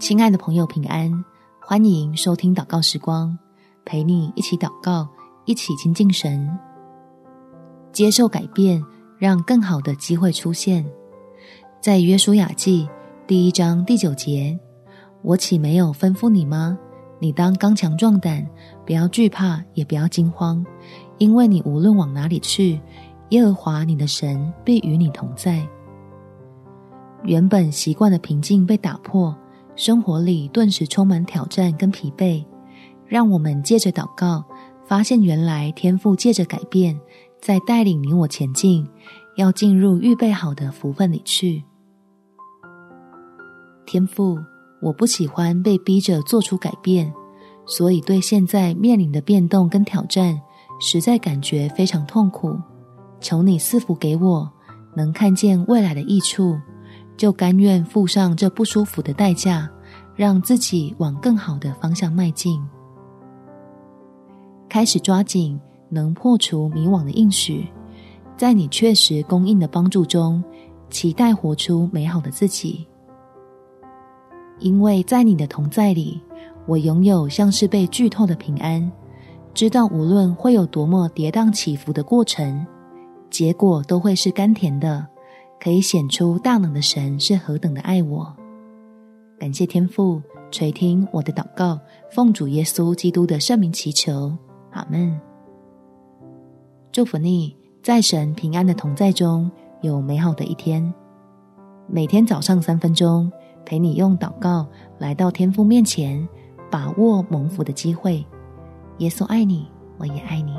亲爱的朋友，平安！欢迎收听祷告时光，陪你一起祷告，一起亲近神，接受改变，让更好的机会出现。在约书亚记第一章第九节，我岂没有吩咐你吗？你当刚强壮胆，不要惧怕，也不要惊慌，因为你无论往哪里去，耶和华你的神必与你同在。原本习惯的平静被打破。生活里顿时充满挑战跟疲惫，让我们借着祷告，发现原来天赋借着改变，在带领你我前进，要进入预备好的福分里去。天赋，我不喜欢被逼着做出改变，所以对现在面临的变动跟挑战，实在感觉非常痛苦。求你赐福给我，能看见未来的益处。就甘愿付上这不舒服的代价，让自己往更好的方向迈进。开始抓紧能破除迷惘的应许，在你确实供应的帮助中，期待活出美好的自己。因为在你的同在里，我拥有像是被剧透的平安，知道无论会有多么跌宕起伏的过程，结果都会是甘甜的。可以显出大能的神是何等的爱我，感谢天父垂听我的祷告，奉主耶稣基督的圣名祈求，阿门。祝福你，在神平安的同在中有美好的一天。每天早上三分钟，陪你用祷告来到天父面前，把握蒙福的机会。耶稣爱你，我也爱你。